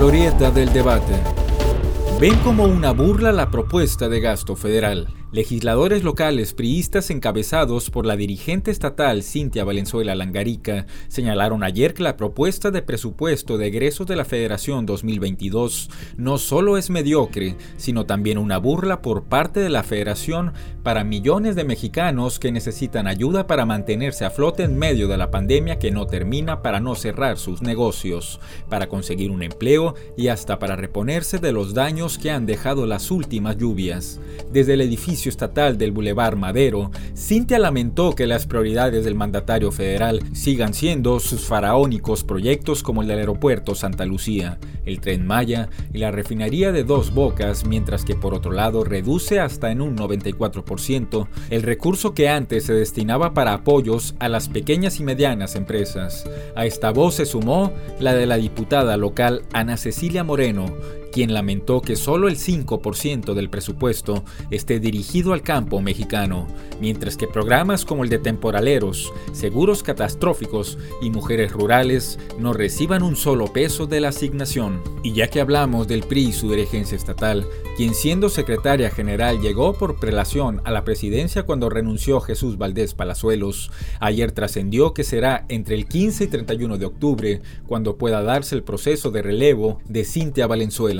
glorieta del debate. Ven como una burla la propuesta de gasto federal. Legisladores locales priistas encabezados por la dirigente estatal Cintia Valenzuela Langarica señalaron ayer que la propuesta de presupuesto de egresos de la Federación 2022 no solo es mediocre, sino también una burla por parte de la Federación para millones de mexicanos que necesitan ayuda para mantenerse a flote en medio de la pandemia que no termina para no cerrar sus negocios, para conseguir un empleo y hasta para reponerse de los daños que han dejado las últimas lluvias. Desde el edificio estatal del Boulevard Madero, Cintia lamentó que las prioridades del mandatario federal sigan siendo sus faraónicos proyectos como el del aeropuerto Santa Lucía, el tren Maya y la refinería de Dos Bocas, mientras que por otro lado reduce hasta en un 94% el recurso que antes se destinaba para apoyos a las pequeñas y medianas empresas. A esta voz se sumó la de la diputada local Ana Cecilia Moreno, quien lamentó que solo el 5% del presupuesto esté dirigido al campo mexicano, mientras que programas como el de temporaleros, seguros catastróficos y mujeres rurales no reciban un solo peso de la asignación. Y ya que hablamos del PRI y su dirigencia estatal, quien siendo secretaria general llegó por prelación a la presidencia cuando renunció Jesús Valdés Palazuelos, ayer trascendió que será entre el 15 y 31 de octubre cuando pueda darse el proceso de relevo de Cintia Valenzuela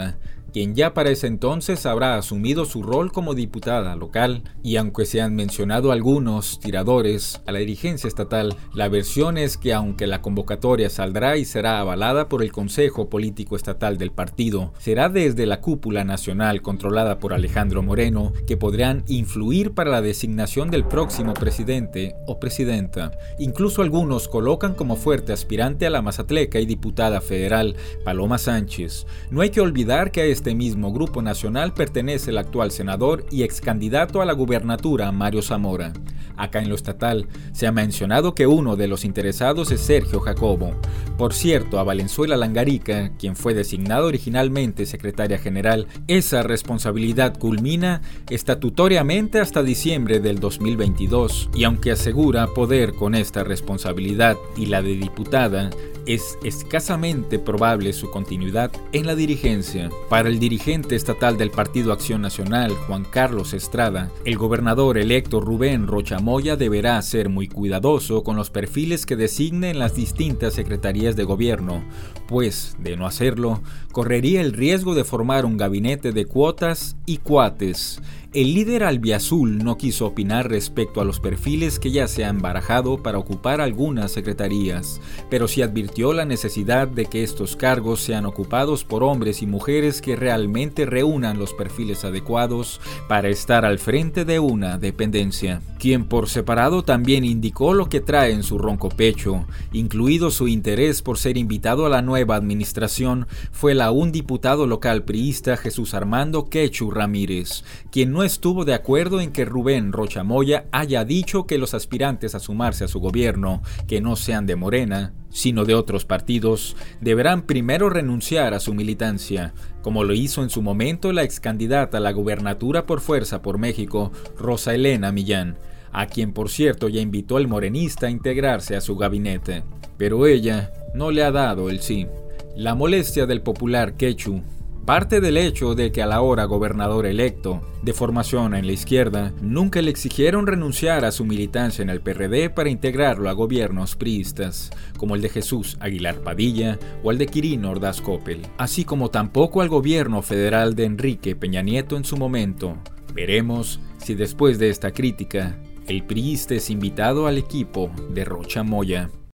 quien ya para ese entonces habrá asumido su rol como diputada local, y aunque se han mencionado algunos tiradores a la dirigencia estatal, la versión es que aunque la convocatoria saldrá y será avalada por el Consejo Político Estatal del partido, será desde la cúpula nacional controlada por Alejandro Moreno que podrán influir para la designación del próximo presidente o presidenta. Incluso algunos colocan como fuerte aspirante a la mazatleca y diputada federal Paloma Sánchez. No hay que olvidar que a este mismo grupo nacional pertenece el actual senador y ex candidato a la gubernatura Mario Zamora. Acá en lo estatal se ha mencionado que uno de los interesados es Sergio Jacobo. Por cierto, a Valenzuela Langarica, quien fue designado originalmente secretaria general, esa responsabilidad culmina estatutoriamente hasta diciembre del 2022, y aunque asegura poder con esta responsabilidad y la de diputada, es escasamente probable su continuidad en la dirigencia. Para el dirigente estatal del Partido Acción Nacional, Juan Carlos Estrada, el gobernador electo Rubén Rochamoya deberá ser muy cuidadoso con los perfiles que designe en las distintas secretarías de gobierno, pues, de no hacerlo, correría el riesgo de formar un gabinete de cuotas y cuates el líder albiazul no quiso opinar respecto a los perfiles que ya se han barajado para ocupar algunas secretarías, pero sí advirtió la necesidad de que estos cargos sean ocupados por hombres y mujeres que realmente reúnan los perfiles adecuados para estar al frente de una dependencia. Quien por separado también indicó lo que trae en su ronco pecho, incluido su interés por ser invitado a la nueva administración, fue la un diputado local priista Jesús Armando Quechu Ramírez, quien no estuvo de acuerdo en que Rubén Rochamoya haya dicho que los aspirantes a sumarse a su gobierno, que no sean de Morena, sino de otros partidos, deberán primero renunciar a su militancia, como lo hizo en su momento la ex candidata a la gubernatura por Fuerza por México, Rosa Elena Millán, a quien por cierto ya invitó el morenista a integrarse a su gabinete. Pero ella no le ha dado el sí. La molestia del popular Quechu Parte del hecho de que a la hora gobernador electo, de formación en la izquierda, nunca le exigieron renunciar a su militancia en el PRD para integrarlo a gobiernos priistas, como el de Jesús Aguilar Padilla o el de Quirino Ordaz Coppel, así como tampoco al gobierno federal de Enrique Peña Nieto en su momento. Veremos si después de esta crítica, el priista es invitado al equipo de Rocha Moya.